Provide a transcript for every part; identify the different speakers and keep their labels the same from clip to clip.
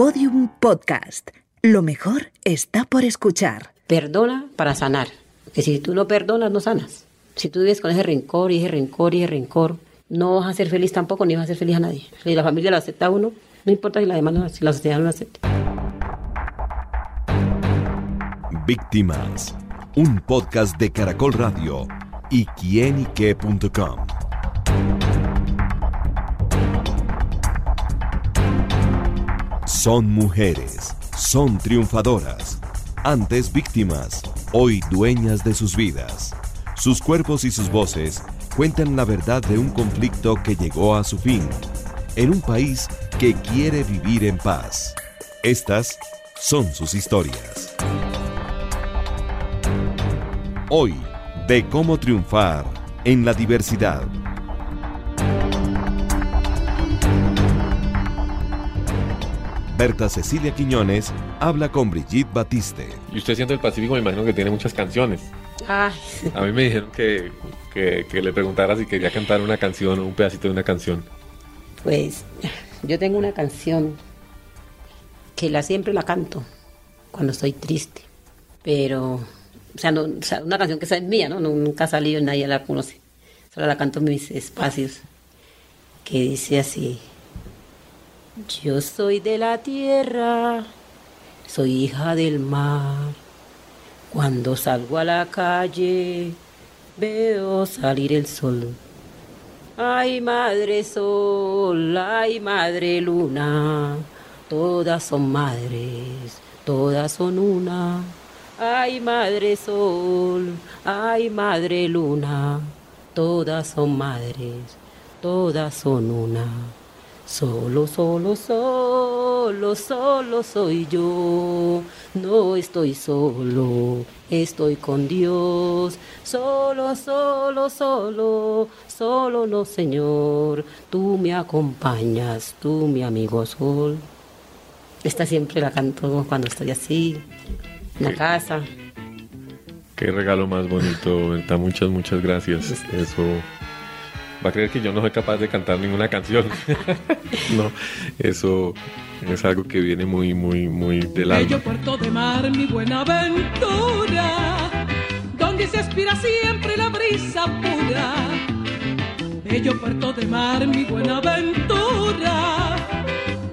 Speaker 1: Podium Podcast. Lo mejor está por escuchar.
Speaker 2: Perdona para sanar. Que si tú no perdonas, no sanas. Si tú vives con ese rencor y ese rencor y ese rencor, no vas a ser feliz tampoco, ni vas a ser feliz a nadie. Si la familia lo acepta a uno, no importa si la demanda, si la sociedad no lo acepta.
Speaker 3: Víctimas. Un podcast de Caracol Radio y quienique.com. Son mujeres, son triunfadoras, antes víctimas, hoy dueñas de sus vidas. Sus cuerpos y sus voces cuentan la verdad de un conflicto que llegó a su fin, en un país que quiere vivir en paz. Estas son sus historias. Hoy, de cómo triunfar en la diversidad. Berta Cecilia Quiñones habla con Brigitte Batiste.
Speaker 4: Y usted siendo el Pacífico me imagino que tiene muchas canciones.
Speaker 2: Ay,
Speaker 4: A mí me dijeron que, que, que le preguntara si quería cantar una canción o un pedacito de una canción.
Speaker 2: pues yo tengo una canción que la siempre la canto cuando estoy triste. Pero, o sea, no, o sea, una canción que es mía, ¿no? No- Nunca ha salido, nadie la conoce. Solo la canto en mis espacios. Que dice así. Yo soy de la tierra, soy hija del mar. Cuando salgo a la calle, veo salir el sol. Ay, madre sol, ay, madre luna, todas son madres, todas son una. Ay, madre sol, ay, madre luna, todas son madres, todas son una. Solo, solo, solo, solo soy yo. No estoy solo, estoy con Dios. Solo, solo, solo, solo no, Señor. Tú me acompañas, tú mi amigo sol. Esta siempre la canto cuando estoy así, en la casa.
Speaker 4: Qué regalo más bonito, Berta. Muchas, muchas gracias. Eso va a creer que yo no soy capaz de cantar ninguna canción. no, eso es algo que viene muy, muy, muy del
Speaker 5: Bello
Speaker 4: alma.
Speaker 5: puerto de mar, mi buena aventura, donde se aspira siempre la brisa pura. Bello puerto de mar, mi buena aventura,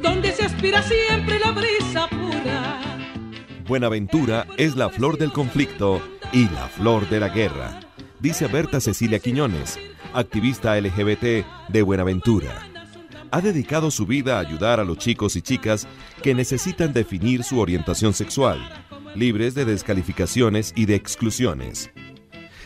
Speaker 5: donde se aspira siempre la brisa pura.
Speaker 3: Buenaventura es la flor del conflicto y la flor de la guerra, dice Berta Cecilia Quiñones, activista LGBT de Buenaventura. Ha dedicado su vida a ayudar a los chicos y chicas que necesitan definir su orientación sexual, libres de descalificaciones y de exclusiones.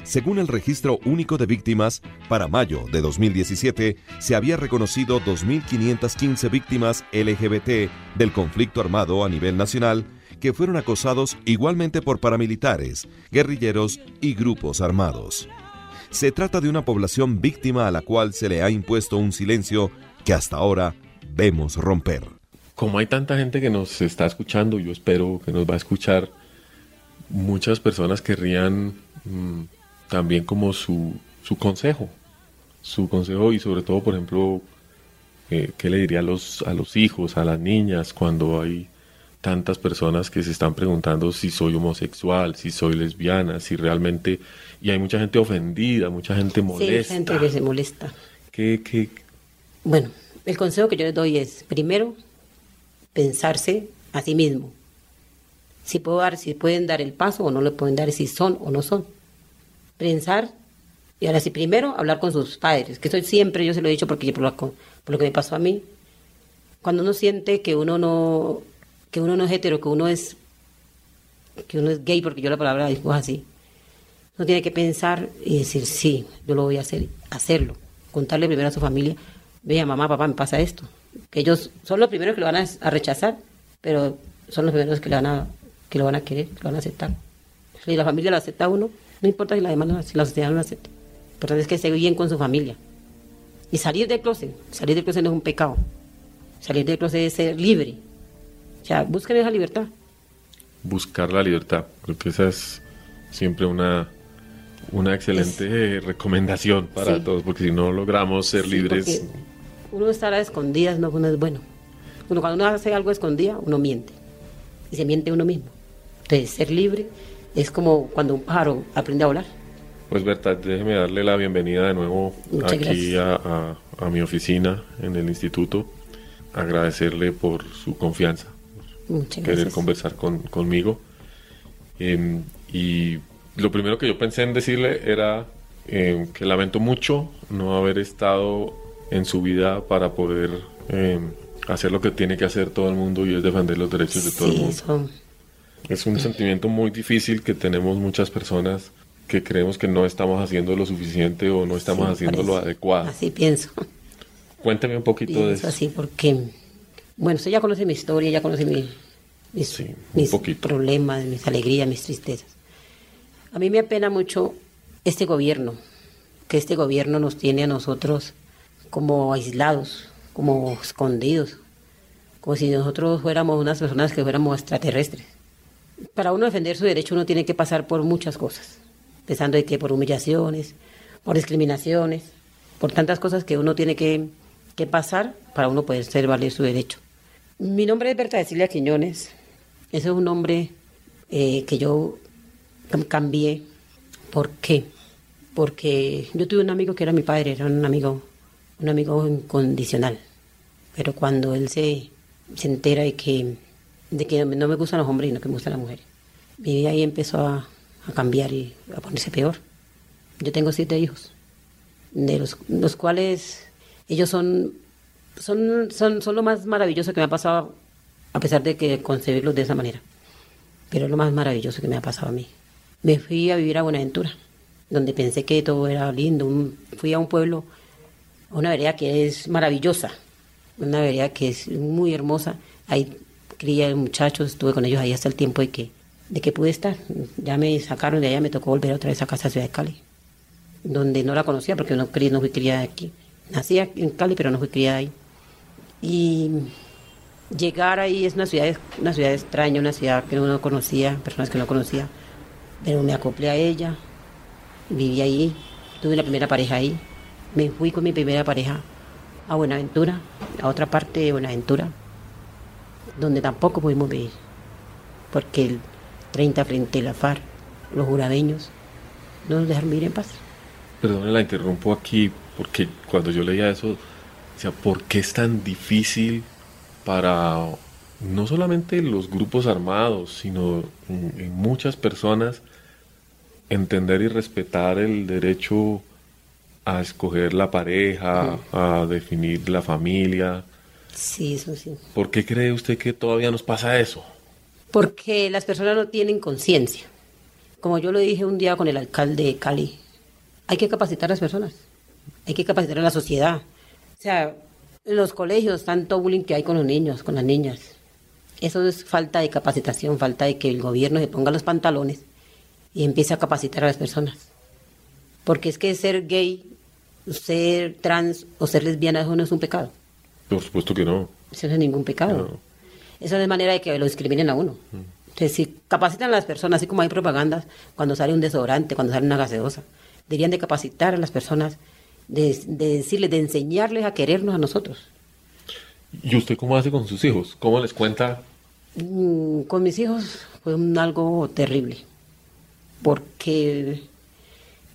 Speaker 3: Según el Registro Único de Víctimas, para mayo de 2017 se había reconocido 2.515 víctimas LGBT del conflicto armado a nivel nacional que fueron acosados igualmente por paramilitares, guerrilleros y grupos armados. Se trata de una población víctima a la cual se le ha impuesto un silencio que hasta ahora vemos romper.
Speaker 4: Como hay tanta gente que nos está escuchando, yo espero que nos va a escuchar, muchas personas querrían mm, también como su, su consejo, su consejo y sobre todo, por ejemplo, eh, ¿qué le diría a los, a los hijos, a las niñas, cuando hay tantas personas que se están preguntando si soy homosexual, si soy lesbiana, si realmente... Y hay mucha gente ofendida, mucha gente
Speaker 2: Sí,
Speaker 4: molesta.
Speaker 2: gente que se molesta.
Speaker 4: ¿Qué, qué,
Speaker 2: Bueno, el consejo que yo les doy es, primero, pensarse a sí mismo. Si, puedo dar, si pueden dar el paso o no le pueden dar, si son o no son. Pensar, y ahora sí, primero, hablar con sus padres, que eso siempre yo se lo he dicho porque por lo, por lo que me pasó a mí. Cuando uno siente que uno no, que uno no es hetero, que uno es, que uno es gay, porque yo la palabra digo así, uno tiene que pensar y decir, sí, yo lo voy a hacer, hacerlo. Contarle primero a su familia, vea, mamá, papá, me pasa esto. Que ellos son los primeros que lo van a, rechazar, pero son los primeros que, le van a, que lo van a querer, que lo van a aceptar. Si la familia lo acepta a uno, no importa si la demanda, si la sociedad no lo acepta. Lo importante es que esté bien con su familia. Y salir del closet, salir del closet no es un pecado. Salir del closet es ser libre. O sea, busquen esa libertad.
Speaker 4: buscar la libertad. Creo que esa es siempre una, una excelente recomendación para
Speaker 2: Sí.
Speaker 4: todos, porque si no logramos ser
Speaker 2: Sí,
Speaker 4: libres,
Speaker 2: uno estar a escondidas no, no es bueno. Uno, cuando uno hace algo escondida, uno miente. Y se miente uno mismo. Entonces, ser libre es como cuando un pájaro aprende a volar.
Speaker 4: Pues Berta, déjeme darle la bienvenida de nuevo
Speaker 2: Muchas
Speaker 4: aquí a, a- a mi oficina en el instituto. Agradecerle por su confianza,
Speaker 2: Muchas
Speaker 4: querer
Speaker 2: gracias.
Speaker 4: conversar con- conmigo. Em, y lo primero que yo pensé en decirle era em, que lamento mucho no haber estado en su vida para poder em, hacer lo que tiene que hacer todo el mundo y es defender los derechos de todo el
Speaker 2: Sí,
Speaker 4: mundo.
Speaker 2: eso.
Speaker 4: Es un sentimiento muy difícil que tenemos muchas personas que creemos que no estamos haciendo lo suficiente o no estamos
Speaker 2: sí,
Speaker 4: haciendo lo
Speaker 2: parece.
Speaker 4: adecuado.
Speaker 2: Así pienso.
Speaker 4: Cuénteme un poquito de
Speaker 2: Pienso
Speaker 4: eso.
Speaker 2: así porque, bueno, usted ya conoce mi historia, ya conoce mi- mis,
Speaker 4: Sí,
Speaker 2: mis problemas, mis alegrías, mis tristezas. A mí me apena mucho este gobierno, que este gobierno nos tiene a nosotros como aislados, como escondidos, como si nosotros fuéramos unas personas que fuéramos extraterrestres. Para uno defender su derecho uno tiene que pasar por muchas cosas, empezando de que por humillaciones, por discriminaciones, por tantas cosas que uno tiene que, que pasar para uno poder ser valer su derecho. Mi nombre es Berta Cecilia Quiñones. Ese es un nombre eh, que yo cam- cambié. ¿Por qué? Porque yo tuve un amigo que era mi padre, era un amigo, un amigo incondicional. Pero cuando él se, se entera de que, de que no me gustan los hombres y no que me gustan las mujeres, mi vida ahí empezó a, a cambiar y a ponerse peor. Yo tengo siete hijos, de los, los cuales ellos son, son, son, son lo más maravilloso que me ha pasado, a pesar de que concebirlos de esa manera. Pero es lo más maravilloso que me ha pasado a mí. Me fui a vivir a Buenaventura, donde pensé que todo era lindo. Fui a un pueblo, a una vereda que es maravillosa, una vereda que es muy hermosa. Ahí crié muchachos, estuve con ellos ahí hasta el tiempo de que, de que pude estar. Ya me sacaron de allá, me tocó volver otra vez a casa a Ciudad de Cali, donde no la conocía porque no, no fui criada aquí. Nací en Cali, pero no fui criada ahí. Y llegar ahí es una ciudad, una ciudad extraña, una ciudad que no conocía, personas que no conocía, pero me acoplé a ella, viví ahí, tuve la primera pareja ahí, me fui con mi primera pareja a Buenaventura, a otra parte de Buenaventura, donde tampoco pudimos vivir, porque el 30 frente a la FARC, los jurabeños, no nos dejaron vivir en paz.
Speaker 4: Perdone, la interrumpo aquí porque cuando yo leía eso, decía, ¿por qué es tan difícil para no solamente los grupos armados, sino en, en muchas personas entender y respetar el derecho a escoger la pareja, a definir la familia?
Speaker 2: Sí, eso sí.
Speaker 4: ¿Por qué cree usted que todavía nos pasa eso?
Speaker 2: Porque las personas no tienen conciencia. Como yo lo dije un día con el alcalde de Cali, hay que capacitar a las personas, hay que capacitar a la sociedad. O sea, en los colegios, tanto bullying que hay con los niños, con las niñas. Eso es falta de capacitación, falta de que el gobierno se ponga los pantalones y empiece a capacitar a las personas. Porque es que ser gay, ser trans o ser lesbiana, eso no es un pecado.
Speaker 4: Por supuesto que no.
Speaker 2: Eso no es ningún pecado.
Speaker 4: No.
Speaker 2: Eso no es manera de que lo discriminen a uno. Entonces, si capacitan a las personas, así como hay propagandas, cuando sale un desodorante, cuando sale una gaseosa, deberían de capacitar a las personas, de, de decirles, de enseñarles a querernos a nosotros.
Speaker 4: ¿Y usted cómo hace con sus hijos? ¿Cómo les cuenta?
Speaker 2: Mm, Con mis hijos fue un algo terrible, porque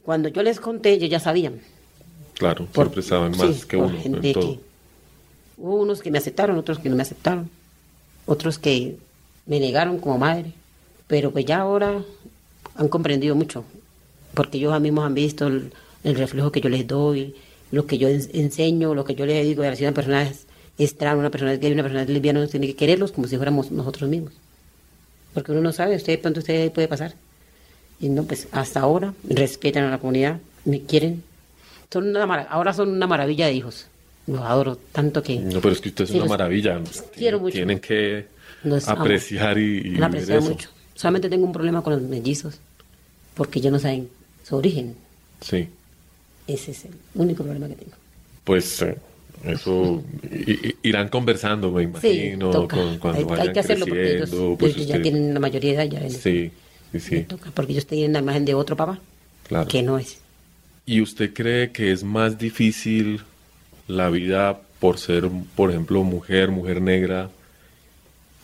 Speaker 2: cuando yo les conté, ellos ya sabían.
Speaker 4: Claro,
Speaker 2: Por-
Speaker 4: siempre saben
Speaker 2: sí,
Speaker 4: más que uno
Speaker 2: gente
Speaker 4: en todo.
Speaker 2: que- hubo unos que me aceptaron, otros que no me aceptaron, otros que me negaron como madre, pero pues ya ahora han comprendido mucho, porque ellos mismos han visto el, el reflejo que yo les doy, lo que yo en- enseño, lo que yo les digo, si una persona es, es trans, una persona es gay, una persona es lesbiana, uno tiene que quererlos como si fuéramos nosotros mismos. Porque uno no sabe, usted pronto usted puede pasar. Y no, pues hasta ahora respetan a la comunidad, me quieren. Son una ahora son una maravilla de hijos. Los adoro tanto que
Speaker 4: No, pero es que usted es
Speaker 2: Sí,
Speaker 4: una maravilla.
Speaker 2: quiero mucho.
Speaker 4: Tienen que
Speaker 2: los amo.
Speaker 4: apreciar y, y eso.
Speaker 2: mucho. Solamente tengo un problema con los mellizos, porque ellos no saben su origen.
Speaker 4: Sí,
Speaker 2: Ese es el único problema que tengo.
Speaker 4: pues eh, eso irán conversando, me
Speaker 2: Sí,
Speaker 4: imagino,
Speaker 2: toca.
Speaker 4: con- cuando
Speaker 2: hay,
Speaker 4: vayan
Speaker 2: hay que hacerlo porque ellos,
Speaker 4: pues
Speaker 2: ellos ya tienen la mayoría de edad. Ya les-
Speaker 4: Sí, sí, sí,
Speaker 2: toca, porque ellos tienen la imagen de otro papá,
Speaker 4: claro.
Speaker 2: que no es.
Speaker 4: ¿Y usted cree que es más difícil la vida por ser, por ejemplo, mujer, mujer negra,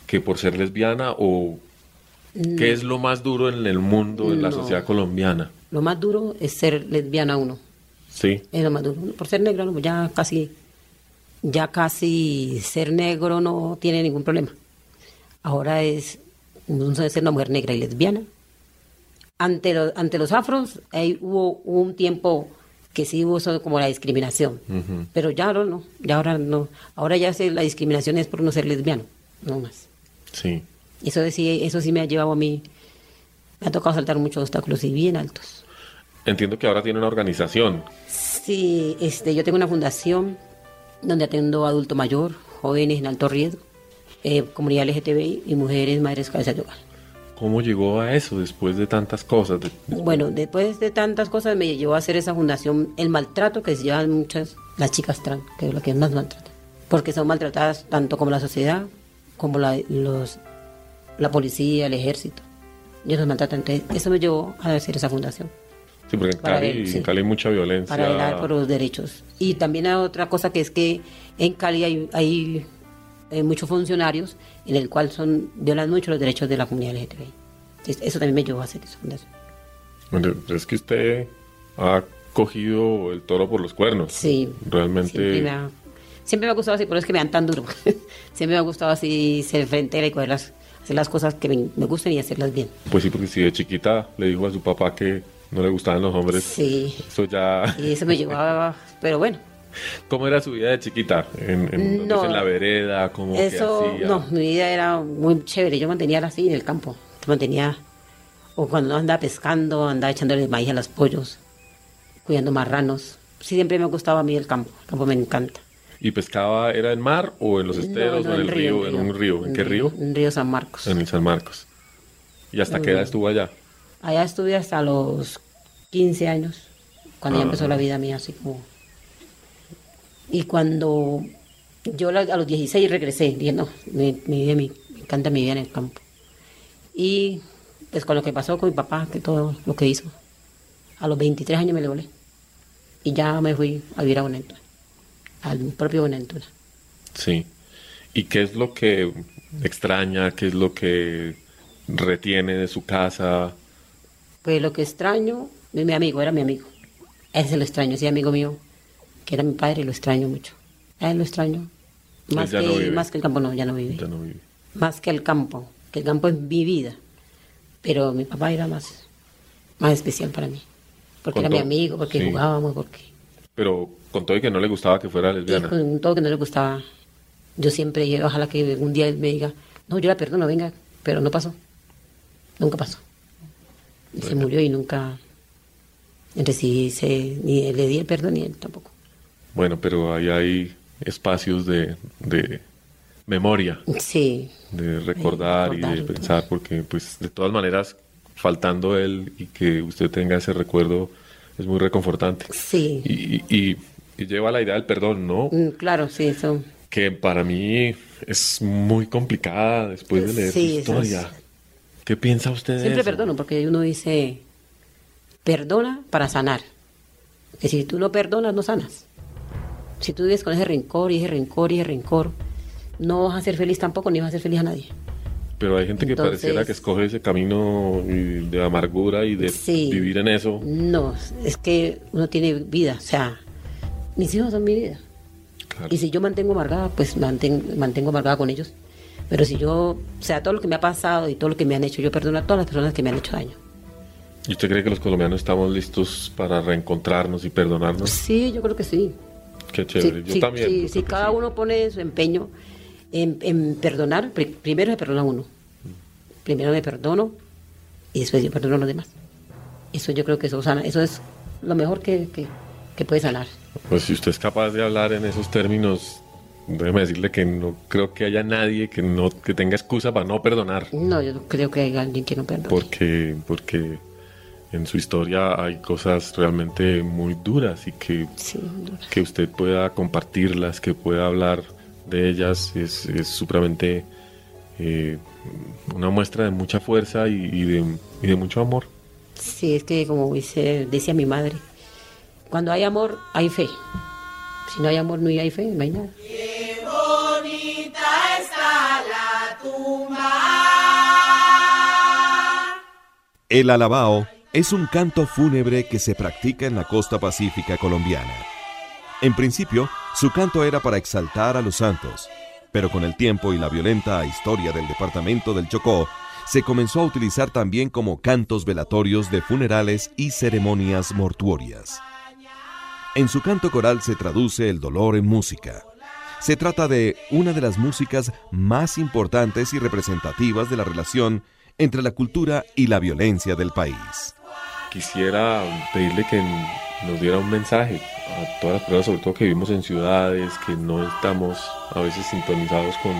Speaker 4: que por ser lesbiana o qué es lo más duro en el mundo, en la sociedad colombiana?
Speaker 2: Lo más duro es ser lesbiana uno.
Speaker 4: Sí,
Speaker 2: más duro. Por ser negro, no, ya casi, ya casi ser negro no tiene ningún problema. Ahora es, ser una mujer negra y lesbiana. Ante, lo- ante los afros ahí hubo, hubo un tiempo que sí hubo eso como la discriminación. Pero ya ahora no, ya ahora no. Ahora ya se- la discriminación es por no ser lesbiano, no más.
Speaker 4: sí.
Speaker 2: Eso sí, eso sí me ha llevado a mí, me ha tocado saltar muchos obstáculos y bien altos.
Speaker 4: Entiendo que ahora tiene una organización.
Speaker 2: Sí, este, yo tengo una fundación donde atendo a adulto mayor, jóvenes en alto riesgo, eh, comunidad LGTBI y mujeres madres cabezas de hogar.
Speaker 4: ¿Cómo llegó a eso después de tantas cosas? De-
Speaker 2: Bueno, después de tantas cosas me llevó a hacer esa fundación, el maltrato que se llevan muchas las chicas trans, que es lo que más maltrata, porque son maltratadas tanto como la sociedad, como la, los, la policía, el ejército. Ellos los maltratan, entonces eso me llevó a hacer esa fundación.
Speaker 4: Sí, porque en Cali,
Speaker 2: sí.
Speaker 4: en Cali hay mucha violencia.
Speaker 2: para por los derechos. Y también hay otra cosa que es que en Cali hay, hay, eh, muchos funcionarios en el cual son violan mucho los derechos de la comunidad LGTBI. Eso también me llevó a hacer esa fundación.
Speaker 4: Bueno, Es que usted ha cogido el toro por los cuernos.
Speaker 2: Sí.
Speaker 4: Realmente.
Speaker 2: Siempre me, ha, siempre me ha gustado así, pero es que me dan tan duro. siempre me ha gustado así ser frentera y coger las, hacer las cosas que me, me gustan y hacerlas bien.
Speaker 4: Pues sí, porque si de chiquita le dijo a su papá que no le gustaban los hombres,
Speaker 2: Sí.
Speaker 4: eso ya...
Speaker 2: Y eso me llevaba, pero bueno,
Speaker 4: ¿Cómo era su vida de chiquita? ¿En, en,
Speaker 2: No.
Speaker 4: en la vereda? ¿Cómo que
Speaker 2: Eso,
Speaker 4: hacía?
Speaker 2: no, mi vida era muy chévere. Yo mantenía así en el campo. Yo mantenía, o cuando andaba pescando, andaba echándole maíz a los pollos, cuidando marranos. Sí, siempre me gustaba a mí el campo. El campo me encanta.
Speaker 4: ¿Y pescaba, era en mar o en los esteros
Speaker 2: No,
Speaker 4: o en el río? En un río. ¿En qué río?
Speaker 2: En río San Marcos.
Speaker 4: En el San Marcos. ¿Y hasta qué edad estuvo allá?
Speaker 2: Allá estuve hasta los 15 años, cuando ya empezó la vida mía, así como... Y cuando yo a los 16 regresé, dije, no, mi, mi- me encanta mi vida en el campo. Y pues con lo que pasó con mi papá, que todo lo que hizo, a los 23 años me le volé. Y ya me fui a vivir a Buenaventura, al propio Buenaventura.
Speaker 4: Sí. ¿Y qué es lo que extraña? ¿Qué es lo que retiene de su casa?
Speaker 2: Pues lo que extraño, mi, mi amigo, era mi amigo. Ese lo extraño, ese amigo mío, que era mi padre, lo extraño mucho. A él lo extraño. Más,
Speaker 4: ya
Speaker 2: que,
Speaker 4: no
Speaker 2: más que el campo, no, ya no vive.
Speaker 4: Ya no vive.
Speaker 2: Más que el campo, que el campo es mi vida. Pero mi papá era más, más especial para mí. Porque
Speaker 4: Con
Speaker 2: era mi amigo, porque
Speaker 4: sí.
Speaker 2: jugábamos, porque...
Speaker 4: Pero con todo y que no le gustaba que fuera
Speaker 2: Y
Speaker 4: lesbiana.
Speaker 2: con todo que no le gustaba. Yo siempre, ojalá que un día él me diga, no, yo la perdono, venga, pero no pasó. Nunca pasó. Y se murió y nunca recibí, se- ni le di el perdón ni él tampoco.
Speaker 4: Bueno, pero ahí hay espacios de, de memoria,
Speaker 2: Sí,
Speaker 4: de recordar y de pensar, porque pues de todas maneras, faltando él y que usted tenga ese recuerdo es muy reconfortante.
Speaker 2: sí.
Speaker 4: Y, y- y lleva la idea del perdón, ¿no?
Speaker 2: Mm, Claro, sí, eso.
Speaker 4: Que para mí es muy complicada después de leer
Speaker 2: Sí,
Speaker 4: su
Speaker 2: eso es-
Speaker 4: historia. ¿Qué piensa usted de
Speaker 2: Siempre
Speaker 4: eso?
Speaker 2: perdono, porque uno dice, perdona para sanar. Que si tú no perdonas, no sanas. Si tú vives con ese rencor y ese rencor y ese rencor, no vas a ser feliz tampoco, ni vas a ser feliz a nadie.
Speaker 4: Pero hay gente que
Speaker 2: Entonces-
Speaker 4: pareciera que escoge ese camino de amargura y de
Speaker 2: Sí.
Speaker 4: vivir en eso.
Speaker 2: No, es que uno tiene vida, o sea, mis hijos son mi vida.
Speaker 4: Claro.
Speaker 2: Y si yo mantengo amargada, pues mantengo, mantengo amargada con ellos. Pero si yo, o sea, todo lo que me ha pasado y todo lo que me han hecho, yo perdono a todas las personas que me han hecho daño.
Speaker 4: ¿Y usted cree que los colombianos estamos listos para reencontrarnos y perdonarnos?
Speaker 2: Sí, yo creo que sí.
Speaker 4: Qué chévere.
Speaker 2: Sí,
Speaker 4: Yo
Speaker 2: sí,
Speaker 4: también.
Speaker 2: sí, si cada uno pone su empeño en, en perdonar, pri- primero se perdona uno. Primero me perdono y después yo perdono a los demás. Eso yo creo que eso sana, eso es lo mejor que, que, que puede sanar.
Speaker 4: Pues si usted es capaz de hablar en esos términos, déjeme decirle que no creo que haya nadie que no que tenga excusa para no perdonar.
Speaker 2: No, yo no creo que haya alguien que no perdone.
Speaker 4: Porque, porque en su historia hay cosas realmente muy duras y que,
Speaker 2: Sí,
Speaker 4: que usted pueda compartirlas, que pueda hablar de ellas, es, es supremamente eh, una muestra de mucha fuerza y, y de, y de mucho amor.
Speaker 2: Sí, es que como dice, decía mi madre, cuando hay amor, hay fe. Si no hay amor, no hay fe, no hay nada.
Speaker 3: El alabao es un canto fúnebre que se practica en la costa pacífica colombiana. En principio, su canto era para exaltar a los santos, pero con el tiempo y la violenta historia del departamento del Chocó, se comenzó a utilizar también como cantos velatorios de funerales y ceremonias mortuorias. En su canto coral se traduce el dolor en música. Se trata de una de las músicas más importantes y representativas de la relación entre la cultura y la violencia del país.
Speaker 4: Quisiera pedirle que nos diera un mensaje a todas las personas, sobre todo que vivimos en ciudades, que no estamos a veces sintonizados con,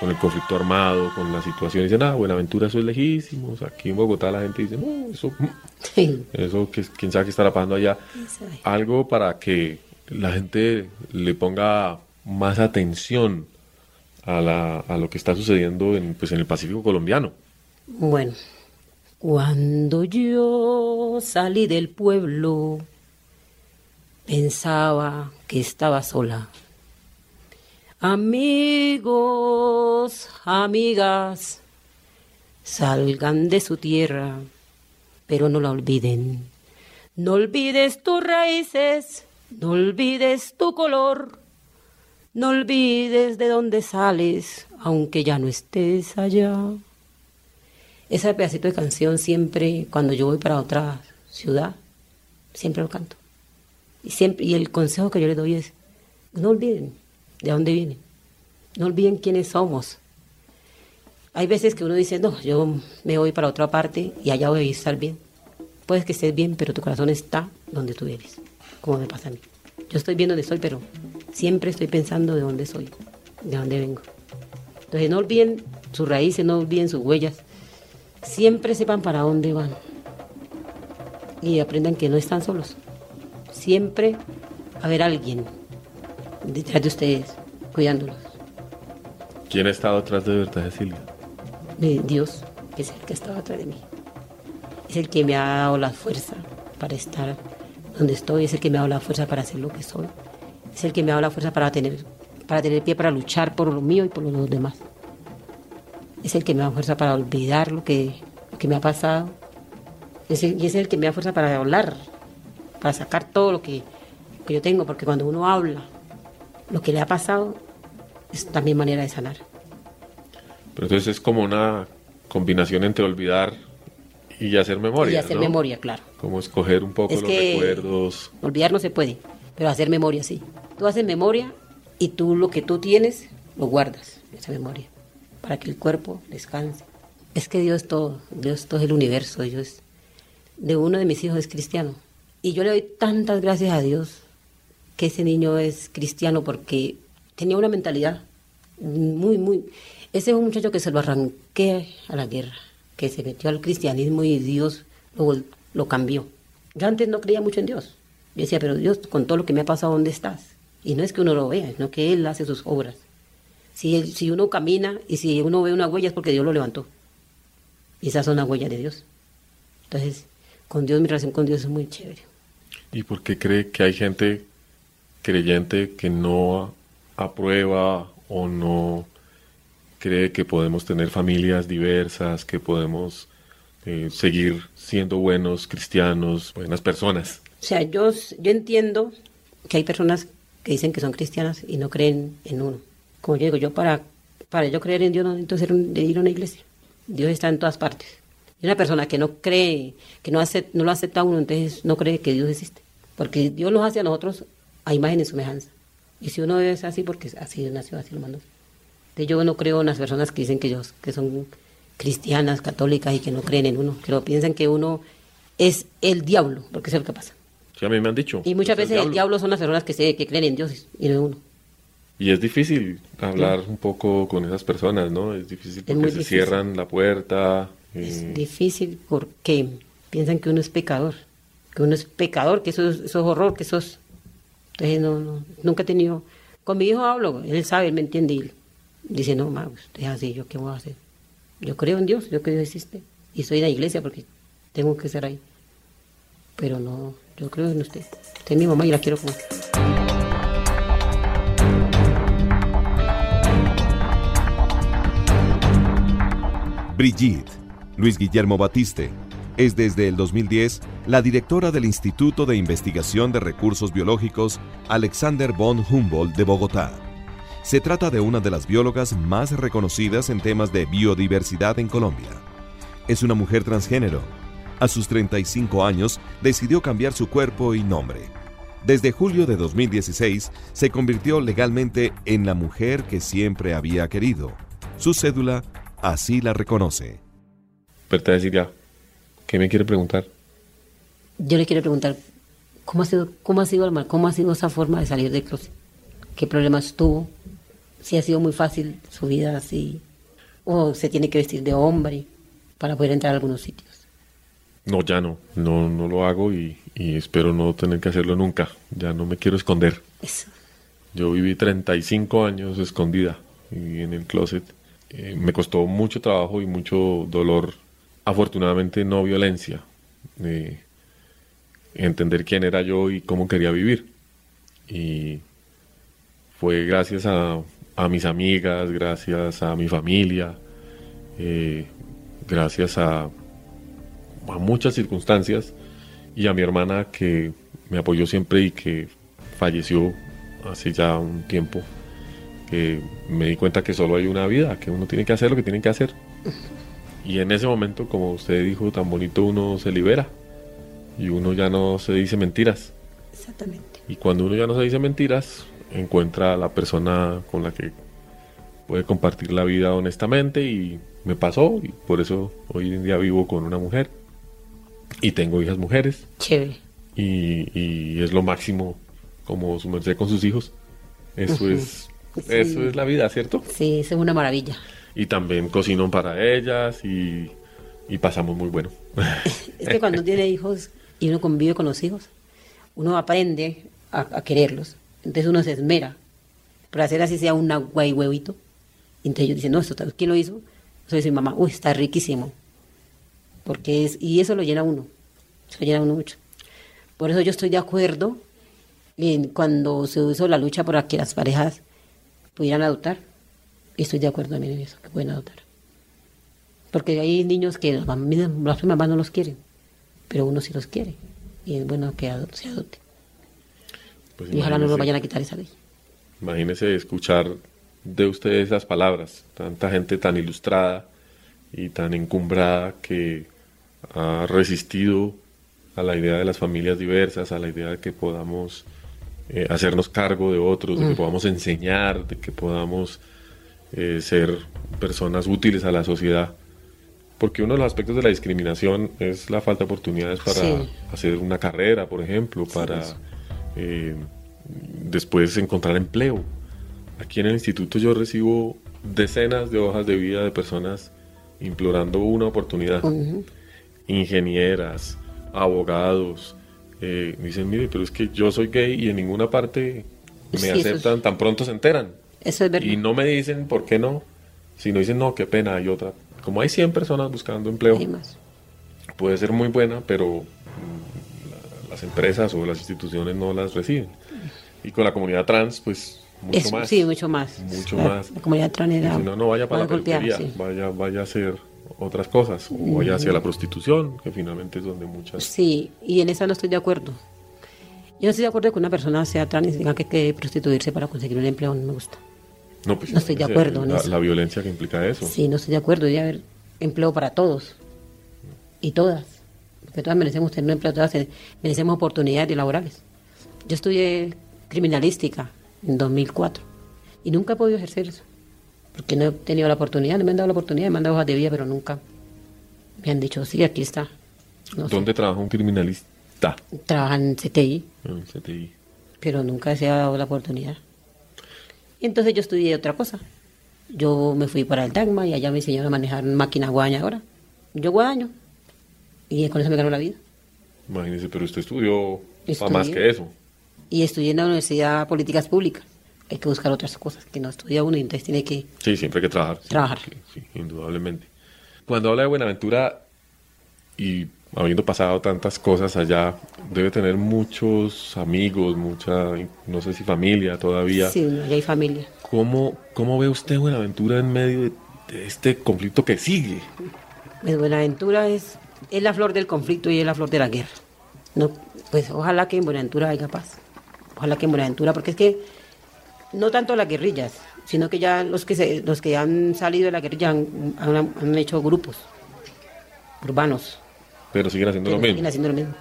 Speaker 4: con el conflicto armado, con la situación. Dicen, ah, Buenaventura, eso es lejísimo. Aquí en Bogotá la gente dice, no, eso,
Speaker 2: Sí.
Speaker 4: eso que, quién sabe qué estará pasando allá. Algo para que la gente le ponga más atención a, la, a lo que está sucediendo en, pues, en el Pacífico colombiano.
Speaker 2: Bueno, cuando yo salí del pueblo, pensaba que estaba sola. Amigos, amigas, salgan de su tierra, pero no la olviden. No olvides tus raíces, no olvides tu color, no olvides de dónde sales, aunque ya no estés allá. Ese pedacito de canción siempre, cuando yo voy para otra ciudad, siempre lo canto. Y, siempre, y el consejo que yo les doy es, no olviden de dónde vienen, no olviden quiénes somos. Hay veces que uno dice, no, yo me voy para otra parte y allá voy a estar bien. Puedes que estés bien, pero tu corazón está donde tú eres, como me pasa a mí. Yo estoy bien donde estoy, pero siempre estoy pensando de dónde soy, de dónde vengo. Entonces no olviden sus raíces, no olviden sus huellas. Siempre sepan para dónde van. Y aprendan que no están solos. Siempre va a haber alguien detrás de ustedes, cuidándolos.
Speaker 4: ¿Quién ha estado atrás de verdad, Cecilia?
Speaker 2: Dios, que es el que estaba atrás de mí. Es el que me ha dado la fuerza para estar donde estoy, es el que me ha dado la fuerza para hacer lo que soy. Es el que me ha dado la fuerza para tener, para tener pie para luchar por lo mío y por los demás. Es el que me da fuerza para olvidar lo que, lo que me ha pasado. Es el- y es el que me da fuerza para hablar, para sacar todo lo que, que yo tengo, porque cuando uno habla lo que le ha pasado, es también manera de sanar.
Speaker 4: Pero entonces es como una combinación entre olvidar y hacer memoria.
Speaker 2: y hacer
Speaker 4: ¿no?
Speaker 2: memoria, claro.
Speaker 4: Como escoger un poco
Speaker 2: Es
Speaker 4: los recuerdos.
Speaker 2: Olvidar no se puede, pero hacer memoria sí. Tú haces memoria y tú lo que tú tienes lo guardas, esa memoria, para que el cuerpo descanse. Es que Dios es todo, Dios todo es el universo, Dios de uno de mis hijos es cristiano. Y yo le doy tantas gracias a Dios que ese niño es cristiano porque tenía una mentalidad muy, muy... Ese es un muchacho que se lo arranqué a la guerra, que se metió al cristianismo y Dios lo, lo cambió. Yo antes no creía mucho en Dios. Yo decía, pero Dios, con todo lo que me ha pasado, ¿dónde estás? Y no es que uno lo vea, sino que Él hace sus obras. Si, él- si uno camina y si uno ve una huella es porque Dios lo levantó. Y esas son las huellas de Dios. Entonces, con Dios, mi relación con Dios es muy chévere.
Speaker 4: ¿Y por qué cree que hay gente creyente que no aprueba o no cree que podemos tener familias diversas, que podemos eh, seguir siendo buenos cristianos, buenas personas?
Speaker 2: O sea, yo, yo entiendo que hay personas que dicen que son cristianas y no creen en uno. Como yo digo, yo para, para yo creer en Dios no necesito ser un- de ir a una iglesia. Dios está en todas partes. Y una persona que no cree, que no, no lo acepta a uno, entonces no cree que Dios existe. Porque Dios nos hace a nosotros a imagen y semejanza. Y si uno es así, porque así nació, así lo mandó. Entonces yo no creo en las personas que dicen que, ellos, que son cristianas, católicas y que no creen en uno, que no piensan que uno es el diablo, porque eso es lo que pasa.
Speaker 4: Sí, a mí me han dicho.
Speaker 2: Y muchas
Speaker 4: "Usted es
Speaker 2: veces el diablo son las personas que, se, que creen en Dios y no uno.
Speaker 4: Y es difícil hablar un poco con esas personas, ¿no? Es difícil porque se
Speaker 2: difícil.
Speaker 4: cierran la puerta.
Speaker 2: Es
Speaker 4: eh,
Speaker 2: difícil porque piensan que uno es pecador, que uno es pecador, que eso es, eso es horror, que eso es... Entonces no, no, nunca he tenido... Con mi hijo hablo, él sabe, él me entiende y dice, no, ma, usted es así, ¿yo qué voy a hacer? Yo creo en Dios, yo creo que Dios existe y estoy en la iglesia porque tengo que ser ahí. Pero no, yo creo en usted. Usted es mi mamá y la quiero como.
Speaker 3: Brigitte, Luis Guillermo Batiste, es desde el 2010 la directora del Instituto de Investigación de Recursos Biológicos Alexander von Humboldt de Bogotá. Se trata de una de las biólogas más reconocidas en temas de biodiversidad en Colombia. Es una mujer transgénero a sus 35 años decidió cambiar su cuerpo y nombre. Desde julio de 2016 se convirtió legalmente en la mujer que siempre había querido. Su cédula así la reconoce.
Speaker 4: Berta ¿qué me quiere preguntar?
Speaker 2: Yo le quiero preguntar, ¿cómo ha sido, cómo ha sido, cómo ha sido esa forma de salir del closet? ¿Qué problemas tuvo? si ha sido muy fácil su vida así, o se tiene que vestir de hombre para poder entrar a algunos sitios.
Speaker 4: No, ya no, no, no lo hago y, espero no tener que hacerlo nunca. Ya no me quiero esconder.
Speaker 2: Eso.
Speaker 4: Yo viví 35 años escondida y en el closet. Eh, me costó mucho trabajo y mucho dolor. Afortunadamente no violencia. Eh, entender quién era yo y cómo quería vivir. Y fue gracias a a mis amigas, gracias a mi familia, eh, gracias a, a muchas circunstancias y a mi hermana que me apoyó siempre y que falleció hace ya un tiempo, que me di cuenta que solo hay una vida, que uno tiene que hacer lo que tiene que hacer. Y en ese momento, como usted dijo, tan bonito uno se libera y uno ya no se dice mentiras.
Speaker 2: Exactamente.
Speaker 4: Y cuando uno ya no se dice mentiras, encuentra a la persona con la que puede compartir la vida honestamente y me pasó y por eso hoy en día vivo con una mujer y tengo hijas mujeres.
Speaker 2: Chévere.
Speaker 4: Y, es lo máximo como su merced con sus hijos. Eso es eso es la vida, ¿cierto?
Speaker 2: Sí, es una maravilla.
Speaker 4: Y también cocino para ellas y, pasamos muy bueno.
Speaker 2: es que cuando tiene hijos y uno convive con los hijos, uno aprende a quererlos entonces uno se esmera para hacer así sea un agua y huevito. Y entonces yo dice, no, esto, ¿quién lo hizo? Entonces dice mamá, uy, está riquísimo. Porque es, y eso lo llena uno, eso lo llena uno mucho. Por eso yo estoy de acuerdo en cuando se hizo la lucha para que las parejas pudieran adoptar. Y estoy de acuerdo también en eso, que pueden adoptar. Porque hay niños que las mamás, no los quieren, pero uno sí los quiere. Y es bueno que se adopte. Pues y ojalá no nos vayan a quitar esa ley.
Speaker 4: Imagínese escuchar de ustedes esas palabras, tanta gente tan ilustrada y tan encumbrada que ha resistido a la idea de las familias diversas, a la idea de que podamos eh, hacernos cargo de otros, de que mm. podamos enseñar, de que podamos eh, ser personas útiles a la sociedad. Porque uno de los aspectos de la discriminación es la falta de oportunidades para hacer una carrera, por ejemplo, para eh, después encontrar empleo. Aquí en el instituto yo recibo decenas de hojas de vida de personas implorando una oportunidad. Ingenieras, abogados, eh, dicen, mire, pero es que yo soy gay y en ninguna parte me aceptan, tan pronto se enteran.
Speaker 2: Eso es verdad.
Speaker 4: Y no me dicen por qué no, sino dicen, no, qué pena, hay otra. Como hay 100 personas buscando empleo, puede ser muy buena, pero las empresas o las instituciones no las reciben. Y con la comunidad trans, pues mucho más.
Speaker 2: Sí, mucho más.
Speaker 4: Mucho más.
Speaker 2: La comunidad trans era.
Speaker 4: Si no, no vaya para la peluquería, vaya, vaya a hacer otras cosas, o vaya hacia la prostitución, que finalmente es donde muchas.
Speaker 2: Sí, y en eso no estoy de acuerdo. Yo no estoy de acuerdo que una persona sea trans y tenga que, prostituirse para conseguir un empleo, no me gusta.
Speaker 4: No, pues
Speaker 2: no estoy de acuerdo.
Speaker 4: La, la, violencia que implica eso.
Speaker 2: Sí, no estoy de acuerdo. Debe haber empleo para todos y todas porque todas merecemos tener un empleo, todas merecemos oportunidades laborales. Yo estudié criminalística en 2004 y nunca he podido ejercer eso, porque no he tenido la oportunidad, no me han dado la oportunidad, me han dado hojas de vida, pero nunca me han dicho, sí, aquí está.
Speaker 4: ¿Dónde trabaja un criminalista?
Speaker 2: Trabaja en CTI.
Speaker 4: En CTI.
Speaker 2: Pero nunca se ha dado la oportunidad. Y entonces yo estudié otra cosa. Yo me fui para el Dagma y allá me enseñaron a manejar máquina guadaña Yo guadaño, y con eso me ganó la vida.
Speaker 4: Imagínese, pero usted estudió más que eso.
Speaker 2: Y estudié en la Universidad Políticas Públicas. Hay que buscar otras cosas que no estudia uno y entonces tiene que...
Speaker 4: Sí, siempre hay que trabajar.
Speaker 2: Trabajar.
Speaker 4: Sí, indudablemente. Cuando habla de Buenaventura y habiendo pasado tantas cosas allá, debe tener muchos amigos, mucha, no sé si familia todavía.
Speaker 2: Sí, ya hay familia.
Speaker 4: ¿Cómo, cómo ve usted Buenaventura en medio de de este conflicto que sigue.
Speaker 2: Pues Buenaventura es, es la flor del conflicto y es la flor de la guerra. No, pues ojalá que en Buenaventura haya paz. Ojalá que en Buenaventura, porque es que no tanto las guerrillas, sino que ya los que se, los que han salido de la guerrilla han, han- han hecho grupos urbanos.
Speaker 4: Pero siguen haciendo
Speaker 2: pero
Speaker 4: lo mismo.
Speaker 2: siguen haciendo lo mismo.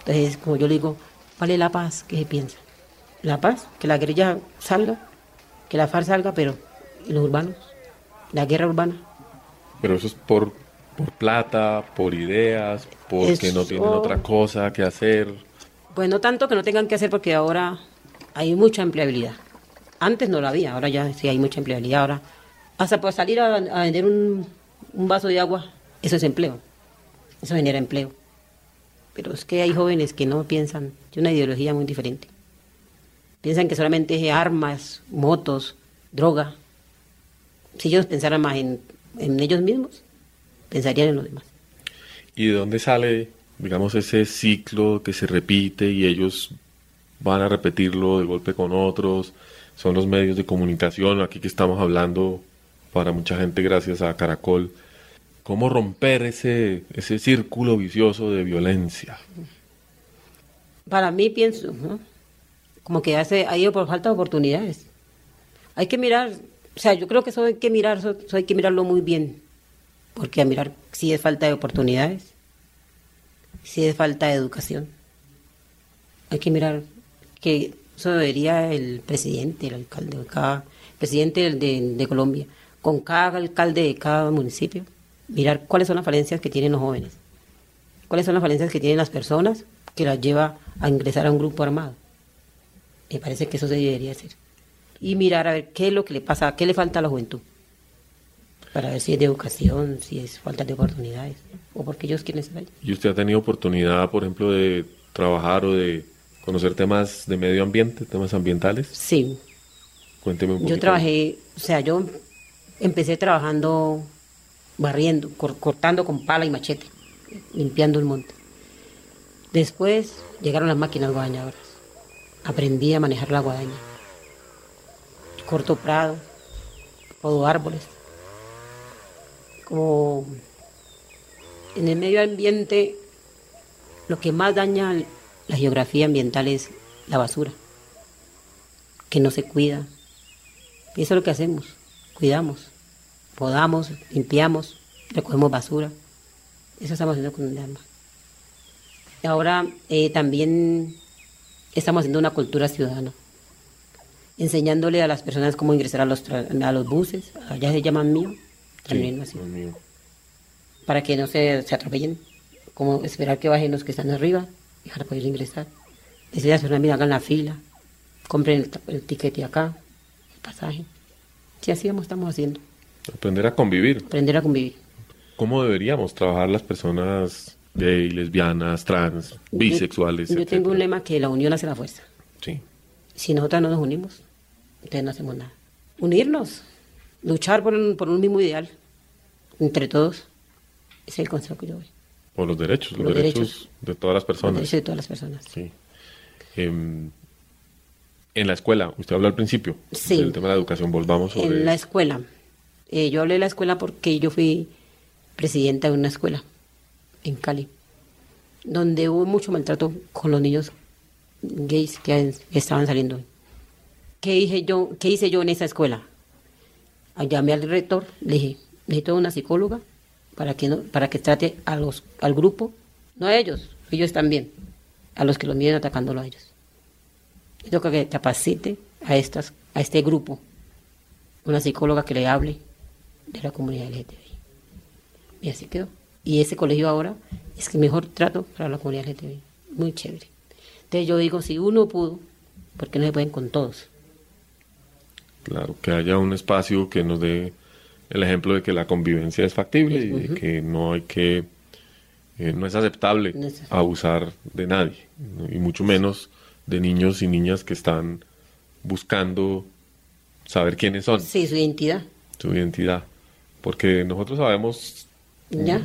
Speaker 2: Entonces, como yo le digo, ¿cuál es la paz? ¿Qué se piensa? La paz, que la guerrilla salga, que la FARC salga, pero ¿y los urbanos? La guerra urbana.
Speaker 4: Pero eso es por, por plata, por ideas, porque no tienen otra cosa que hacer.
Speaker 2: Pues no tanto que no tengan que hacer porque ahora hay mucha empleabilidad. Antes no la había, ahora ya sí hay mucha empleabilidad. Ahora, hasta por salir a, a vender un, un vaso de agua, eso es empleo. Eso genera empleo. Pero es que hay jóvenes que no piensan, tienen una ideología muy diferente. Piensan que solamente es armas, motos, droga. Si ellos pensaran más en, en ellos mismos, pensarían en los demás.
Speaker 4: ¿Y de dónde sale, digamos, ese ciclo que se repite y ellos van a repetirlo de golpe con otros? Son los medios de comunicación, aquí que estamos hablando para mucha gente gracias a Caracol. ¿Cómo romper ese, ese círculo vicioso de violencia?
Speaker 2: Para mí pienso, ¿no? como que hace, ha ido por falta de oportunidades. Hay que mirar, o sea, yo creo que eso hay que mirar, hay que mirarlo muy bien, porque a mirar si es falta de oportunidades, si es falta de educación. Hay que mirar que eso debería el presidente, el alcalde, cada presidente de, de Colombia, con cada alcalde de cada municipio, mirar cuáles son las falencias que tienen los jóvenes cuáles son las falencias que tienen las personas que las lleva a ingresar a un grupo armado. Me parece que eso se debería hacer. Y mirar a ver qué es lo que le pasa, qué le falta a la juventud. Para ver si es de educación, si es falta de oportunidades, o porque ellos quieren estar allí.
Speaker 4: ¿Y usted ha tenido oportunidad, por ejemplo, de trabajar o de conocer temas de medio ambiente, temas ambientales?
Speaker 2: Sí,
Speaker 4: Cuénteme un poquito.
Speaker 2: yo trabajé, o sea, yo empecé trabajando barriendo, cor- cortando con pala y machete, limpiando el monte. Después llegaron las máquinas guadañadoras. Aprendí a manejar la guadaña. Corto prado, podo árboles. Como en el medio ambiente, lo que más daña la geografía ambiental es la basura, que no se cuida, y eso es lo que hacemos, cuidamos, podamos, limpiamos, recogemos basura. Eso estamos haciendo con el alma. Ahora eh, también estamos haciendo una cultura ciudadana, enseñándole a las personas cómo ingresar a los, a los buses, allá se llaman mío, también así,
Speaker 4: mío.
Speaker 2: para que no se, se atropellen, como esperar que bajen los que están arriba y para poder ingresar. Decirle a las personas, mira, hagan la fila, compren el, el tiquete acá, el pasaje. Sí, así vamos, estamos haciendo,
Speaker 4: Aprender a convivir.
Speaker 2: aprender a convivir.
Speaker 4: ¿Cómo deberíamos trabajar las personas gay, lesbianas, trans, bisexuales?
Speaker 2: Yo, yo tengo un lema que la unión hace la fuerza.
Speaker 4: Sí.
Speaker 2: Si nosotras no nos unimos, entonces no hacemos nada. Unirnos, luchar por un, por un mismo ideal, entre todos, ese es el consejo que yo doy.
Speaker 4: Por los derechos, los,
Speaker 2: Los
Speaker 4: derechos,
Speaker 2: derechos.
Speaker 4: de todas las
Speaker 2: Los
Speaker 4: personas.
Speaker 2: derechos de todas las personas.
Speaker 4: Sí. Em, en la escuela, usted habló al principio
Speaker 2: Sí.
Speaker 4: del tema de la educación. Volvamos sobre
Speaker 2: En la escuela. Eh, yo hablé de la escuela porque yo fui presidenta de una escuela en Cali, donde hubo mucho maltrato con los niños gays que estaban saliendo. ¿Qué, dije yo, ¿Qué hice yo en esa escuela? Llamé al rector, le dije, necesito una psicóloga para que, no, para que trate a los, al grupo, no a ellos, ellos también, a los que los vienen atacándolo a ellos. Necesito que capacite a, estas, a este grupo una psicóloga que le hable de la comunidad LGTBI. Y así quedó. Y ese colegio ahora es el mejor trato para la comunidad LGTBI. Muy chévere. Entonces yo digo, si uno pudo, ¿por qué no se pueden con todos?
Speaker 4: Claro, que haya un espacio que nos dé el ejemplo de que la convivencia es factible y de que no hay que, eh, no es aceptable
Speaker 2: No es aceptable.
Speaker 4: abusar de nadie, y mucho menos de niños y niñas que están buscando saber quiénes son,
Speaker 2: Sí, su identidad.
Speaker 4: su identidad, porque nosotros sabemos
Speaker 2: ¿Ya?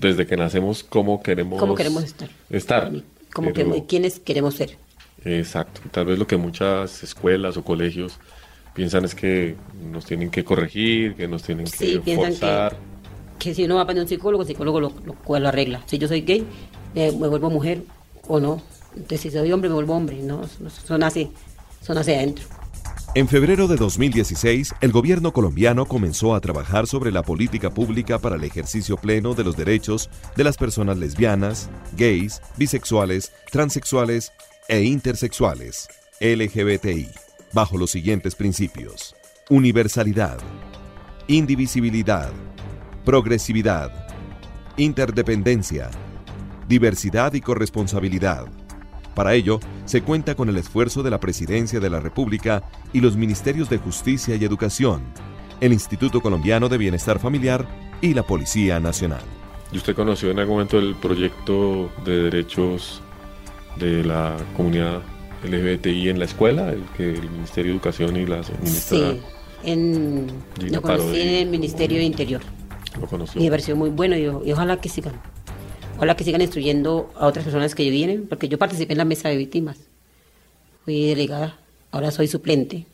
Speaker 4: desde que nacemos cómo queremos,
Speaker 2: ¿Cómo queremos estar?
Speaker 4: estar,
Speaker 2: Como
Speaker 4: pero-
Speaker 2: que, ¿Quiénes queremos ser?
Speaker 4: Exacto. Tal vez lo que muchas escuelas o colegios piensan es que nos tienen que corregir, que nos tienen
Speaker 2: Sí,
Speaker 4: que
Speaker 2: piensan que-
Speaker 4: forzar.
Speaker 2: Que si uno va a pedir un psicólogo, el psicólogo lo, lo, lo arregla. Si yo soy gay, me, me vuelvo mujer o no. Entonces, si soy hombre, me vuelvo hombre. No, son así, son hacia adentro.
Speaker 3: En febrero de 2016, el gobierno colombiano comenzó a trabajar sobre la política pública para el ejercicio pleno de los derechos de las personas lesbianas, gays, bisexuales, transexuales e intersexuales, LGBTI, bajo los siguientes principios. Universalidad, indivisibilidad, progresividad, interdependencia, diversidad y corresponsabilidad. Para ello, se cuenta con el esfuerzo de la Presidencia de la República y los Ministerios de Justicia y Educación, el Instituto Colombiano de Bienestar Familiar y la Policía Nacional.
Speaker 4: ¿Y usted conoció en algún momento el proyecto de derechos de la comunidad LGBTI en la escuela, el que el Ministerio de Educación y la ministra
Speaker 2: Sí, en,
Speaker 4: Gina
Speaker 2: lo conocí
Speaker 4: Parodi.
Speaker 2: en el Ministerio de Interior.
Speaker 4: lo conoció?
Speaker 2: Y me pareció muy bueno y, y ojalá que sigan. Ojalá que sigan instruyendo a otras personas que vienen, porque yo participé en la mesa de víctimas. Fui delegada, ahora soy suplente.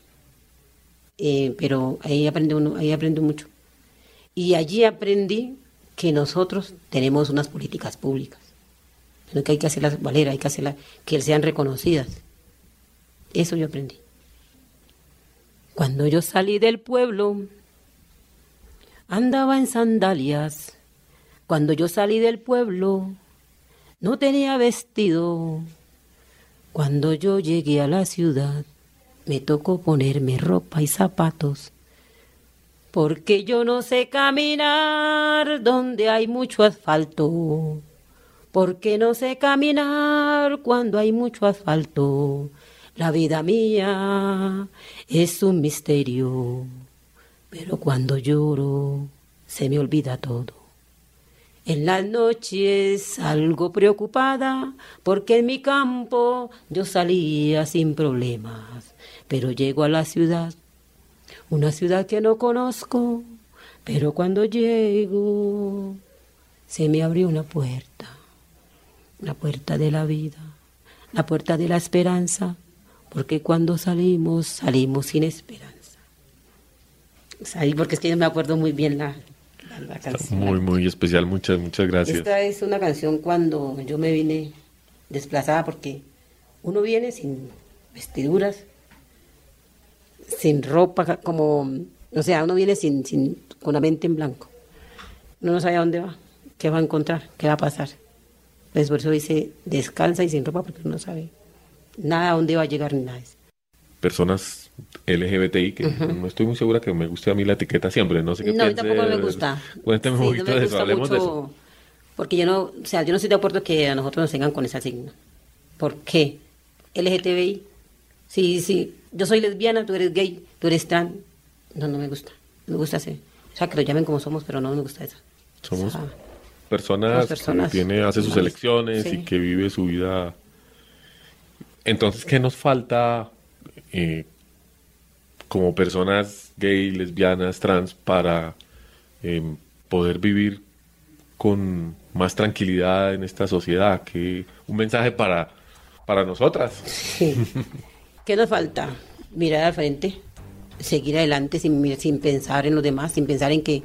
Speaker 2: Eh, pero ahí aprende uno, ahí aprendo mucho. Y allí aprendí que nosotros tenemos unas políticas públicas. Que hay que hacerlas valer, hay que hacerlas, que sean reconocidas. Eso yo aprendí. Cuando yo salí del pueblo, andaba en sandalias. Cuando yo salí del pueblo, no tenía vestido. Cuando yo llegué a la ciudad, me tocó ponerme ropa y zapatos. Porque yo no sé caminar donde hay mucho asfalto. Porque no sé caminar cuando hay mucho asfalto. La vida mía es un misterio. Pero cuando lloro, se me olvida todo. En las noches algo preocupada, porque en mi campo yo salía sin problemas, pero llego a la ciudad, una ciudad que no conozco, pero cuando llego se me abrió una puerta, la puerta de la vida, la puerta de la esperanza, porque cuando salimos, salimos sin esperanza. Salí porque es que yo me acuerdo muy bien la, la, la canción.
Speaker 4: Muy, muy especial. Muchas, muchas gracias.
Speaker 2: Esta es una canción cuando yo me vine desplazada porque uno viene sin vestiduras, sin ropa, como, o sea, uno viene sin, sin, con la mente en blanco. Uno no sabe a dónde va, qué va a encontrar, qué va a pasar. Entonces por eso dice descansa y sin ropa porque uno no sabe nada a dónde va a llegar ni nada. de eso.
Speaker 4: Personas LGBTI, que no estoy muy segura que me guste a mí la etiqueta siempre. No sé qué
Speaker 2: No,
Speaker 4: piense.
Speaker 2: tampoco me gusta.
Speaker 4: Cuénteme
Speaker 2: Sí,
Speaker 4: un
Speaker 2: no
Speaker 4: poquito
Speaker 2: me
Speaker 4: de eso. Hablemos de
Speaker 2: mucho,
Speaker 4: eso.
Speaker 2: Porque yo no, o sea, yo no estoy de acuerdo que a nosotros nos tengan con ese signo. ¿Por qué? LGTBI. Sí, sí, yo soy lesbiana, tú eres gay, tú eres trans. No, no me gusta. No me gusta ese. O sea, que lo llamen como somos, pero no me gusta eso.
Speaker 4: Somos
Speaker 2: O sea,
Speaker 4: personas,
Speaker 2: personas
Speaker 4: que tiene, hace sus elecciones
Speaker 2: Sí.
Speaker 4: y que vive su vida. Entonces, ¿qué nos falta eh, como personas gay, lesbianas, trans para eh, poder vivir con más tranquilidad en esta sociedad? que Un mensaje para, para nosotras.
Speaker 2: ¿Qué nos falta? Mirar al frente, seguir adelante sin, sin pensar en los demás, sin pensar en que,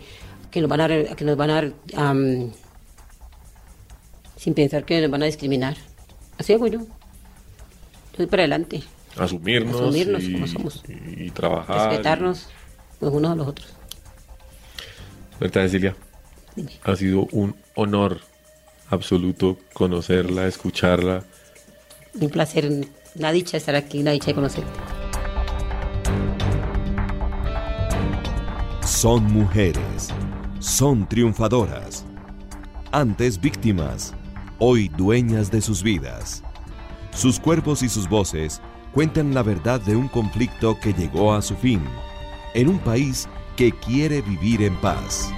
Speaker 2: que nos van a, que nos van a sin pensar que nos van a discriminar. Así hago yo. Voy para adelante,
Speaker 4: Asumirnos,
Speaker 2: Asumirnos
Speaker 4: y,
Speaker 2: como somos.
Speaker 4: y- y trabajar.
Speaker 2: respetarnos los unos a los otros.
Speaker 4: Berta Cecilia,
Speaker 2: Dime.
Speaker 4: ha sido un honor absoluto conocerla, escucharla.
Speaker 2: Un placer, la dicha estar aquí, la dicha de conocerte.
Speaker 3: Son mujeres, son triunfadoras, antes víctimas, hoy dueñas de sus vidas. Sus cuerpos y sus voces cuentan la verdad de un conflicto que llegó a su fin, en un país que quiere vivir en paz.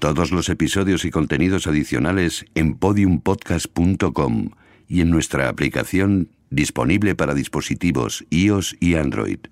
Speaker 6: Todos los episodios y contenidos adicionales en podiumpodcast.com y en nuestra aplicación disponible para dispositivos iOS y Android.